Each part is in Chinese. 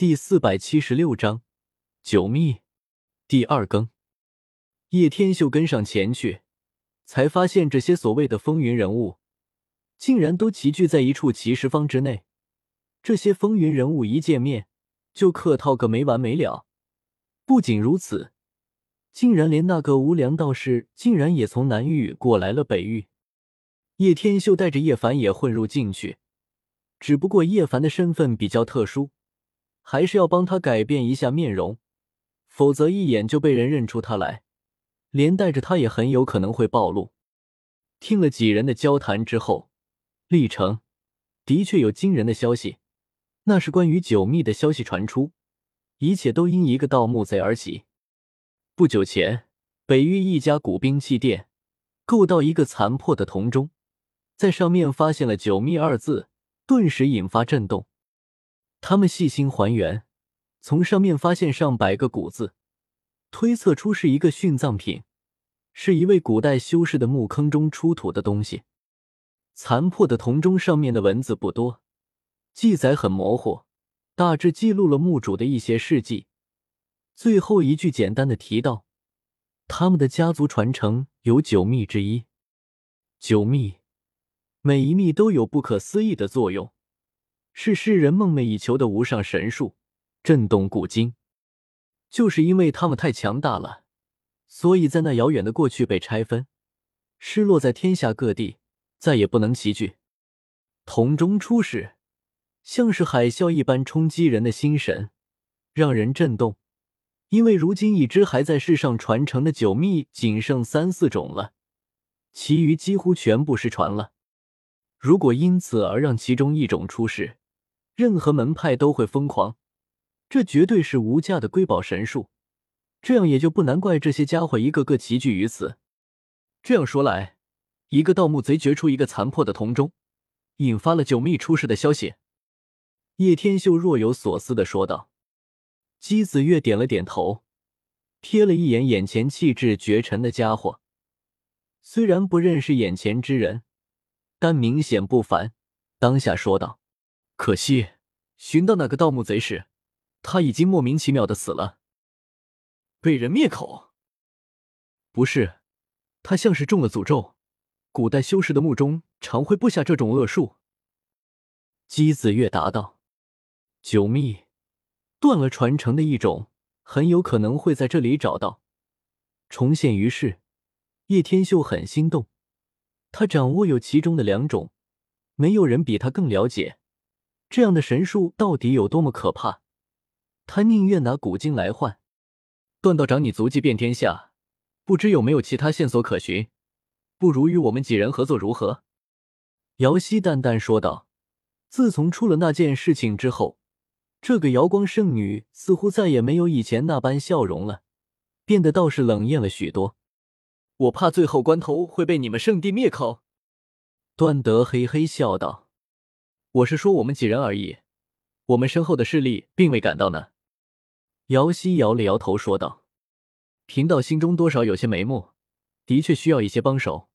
第四百七十六章九秘第二更。叶天秀跟上前去，才发现这些所谓的风云人物，竟然都齐聚在一处奇石坊之内。这些风云人物一见面就客套个没完没了。不仅如此，竟然连那个无良道士，竟然也从南域过来了北域。叶天秀带着叶凡也混入进去，只不过叶凡的身份比较特殊。还是要帮他改变一下面容，否则一眼就被人认出他来，连带着他也很有可能会暴露。听了几人的交谈之后，历城的确有惊人的消息，那是关于九秘的消息传出，一切都因一个盗墓贼而起。不久前，北域一家古兵器店购到一个残破的铜钟，在上面发现了“九秘”二字，顿时引发震动。他们细心还原，从上面发现上百个古字，推测出是一个殉葬品，是一位古代修士的墓坑中出土的东西。残破的铜钟上面的文字不多，记载很模糊，大致记录了墓主的一些事迹。最后一句简单的提到，他们的家族传承有九秘之一。九秘，每一秘都有不可思议的作用。是世人梦寐以求的无上神术，震动古今。就是因为他们太强大了，所以在那遥远的过去被拆分，失落在天下各地，再也不能齐聚。铜钟出世，像是海啸一般冲击人的心神，让人震动。因为如今已知还在世上传承的九秘仅剩三四种了，其余几乎全部失传了。如果因此而让其中一种出世，任何门派都会疯狂，这绝对是无价的瑰宝神树。这样也就不难怪这些家伙一个个齐聚于此。这样说来，一个盗墓贼掘出一个残破的铜钟，引发了九秘出世的消息。叶天秀若有所思的说道。姬子月点了点头，瞥了一眼眼前气质绝尘的家伙，虽然不认识眼前之人，但明显不凡。当下说道。可惜，寻到那个盗墓贼时，他已经莫名其妙的死了，被人灭口。不是，他像是中了诅咒。古代修士的墓中常会布下这种恶术。姬子月答道：“九秘，断了传承的一种，很有可能会在这里找到，重现于世。”叶天秀很心动，他掌握有其中的两种，没有人比他更了解。这样的神术到底有多么可怕？他宁愿拿古经来换。段道长，你足迹遍天下，不知有没有其他线索可寻？不如与我们几人合作，如何？姚希淡淡说道。自从出了那件事情之后，这个瑶光圣女似乎再也没有以前那般笑容了，变得倒是冷艳了许多。我怕最后关头会被你们圣地灭口。段德嘿嘿笑道。我是说我们几人而已，我们身后的势力并未赶到呢。姚希摇了摇头说道：“贫道心中多少有些眉目，的确需要一些帮手。”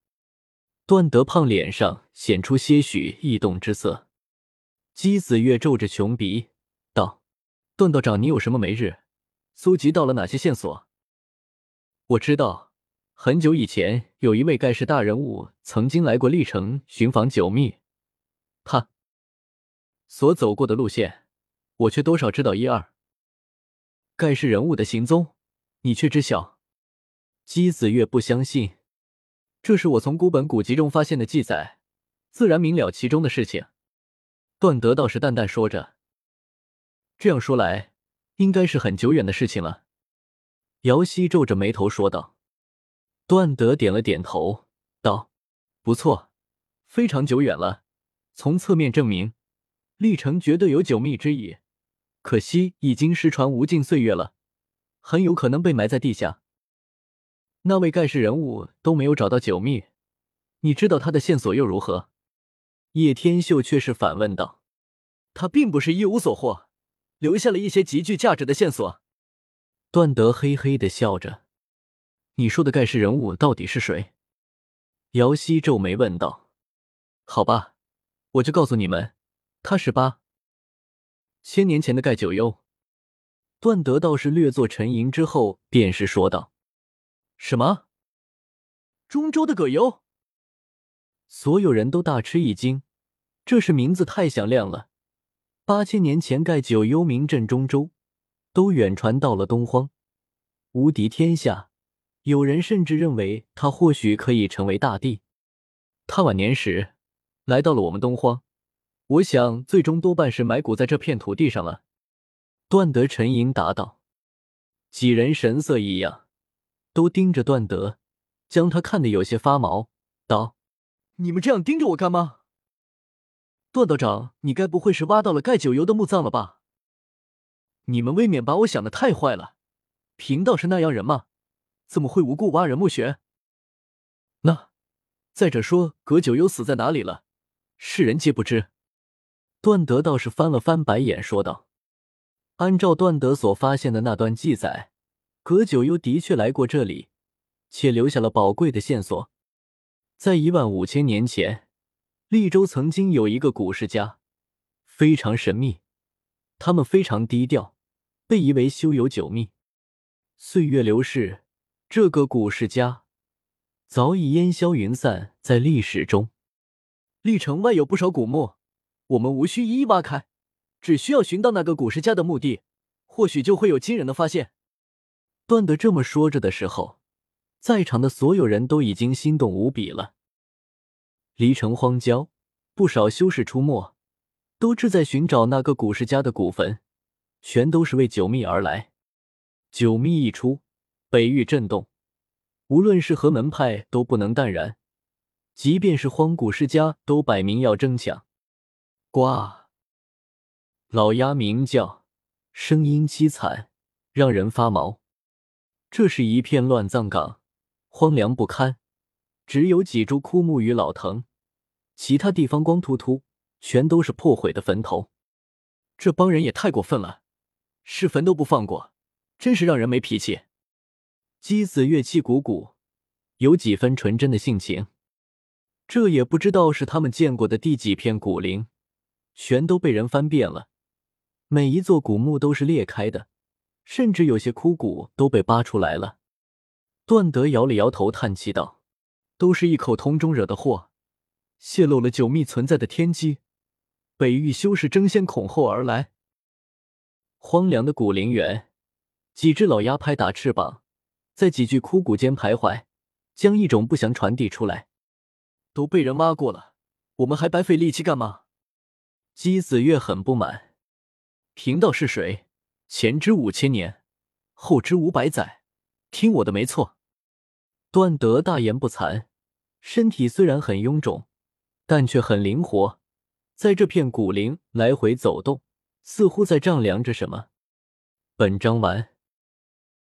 段德胖脸上显出些许异动之色。姬子月皱着穷鼻道：“段道长，你有什么没日？搜集到了哪些线索？”我知道，很久以前有一位盖世大人物曾经来过历城寻访九秘，他。所走过的路线，我却多少知道一二。盖世人物的行踪，你却知晓。姬子月不相信，这是我从古本古籍中发现的记载，自然明了其中的事情。段德倒是淡淡说着。这样说来，应该是很久远的事情了。姚希皱着眉头说道。段德点了点头，道：“不错，非常久远了。从侧面证明。”历城绝对有九秘之意，可惜已经失传无尽岁月了，很有可能被埋在地下。那位盖世人物都没有找到九秘，你知道他的线索又如何？叶天秀却是反问道：“他并不是一无所获，留下了一些极具价值的线索。”段德嘿嘿的笑着：“你说的盖世人物到底是谁？”姚希皱眉问道：“好吧，我就告诉你们。”他是八千年前的盖九幽，段德道士略作沉吟之后，便是说道：“什么？中州的葛优？”所有人都大吃一惊，这是名字太响亮了。八千年前盖九幽名震中州，都远传到了东荒，无敌天下。有人甚至认为他或许可以成为大帝。他晚年时来到了我们东荒，我想最终多半是埋骨在这片土地上了。段德沉吟答道。几人神色异样，都盯着段德，将他看得有些发毛，道：“你们这样盯着我干嘛？”段道长，你该不会是挖到了盖九幽的墓葬了吧？你们未免把我想的太坏了。贫道是那样人吗？怎么会无故挖人墓穴？那再者说，葛九幽死在哪里了？世人皆不知。段德倒是翻了翻白眼，说道：“按照段德所发现的那段记载，葛九幽的确来过这里，且留下了宝贵的线索。在一万五千年前。”利州曾经有一个古世家，非常神秘，他们非常低调，被疑为修有九秘。岁月流逝，这个古世家早已烟消云散在历史中。历城外有不少古墓，我们无需一一挖开，只需要寻到那个古世家的墓地，或许就会有惊人的发现。段德这么说着的时候，在场的所有人都已经心动无比了。离城荒郊，不少修士出没，都志在寻找那个古世家的古坟，全都是为九秘而来。九秘一出，北域震动，无论是何门派都不能淡然，即便是荒古世家都摆明要争抢。呱！老鸦鸣叫，声音凄惨，让人发毛。这是一片乱葬岗，荒凉不堪。只有几株枯木与老藤，其他地方光秃秃，全都是破毁的坟头。这帮人也太过分了，是坟都不放过，真是让人没脾气。姬子月气鼓鼓，有几分纯真的性情。这也不知道是他们见过的第几片古灵，全都被人翻遍了。每一座古墓都是裂开的，甚至有些枯骨都被扒出来了。段德摇了摇头，叹气道。都是一口铜钟惹的祸，泄露了九秘存在的天机。北域修士争先恐后而来。荒凉的古陵园，几只老鸦拍打翅膀，在几具枯骨间徘徊，将一种不祥传递出来。都被人挖过了，我们还白费力气干嘛？姬子月很不满。贫道是谁？前知五千年，后知五百载，听我的没错。段德大言不惭，身体虽然很臃肿，但却很灵活，在这片古林来回走动，似乎在丈量着什么。本章完。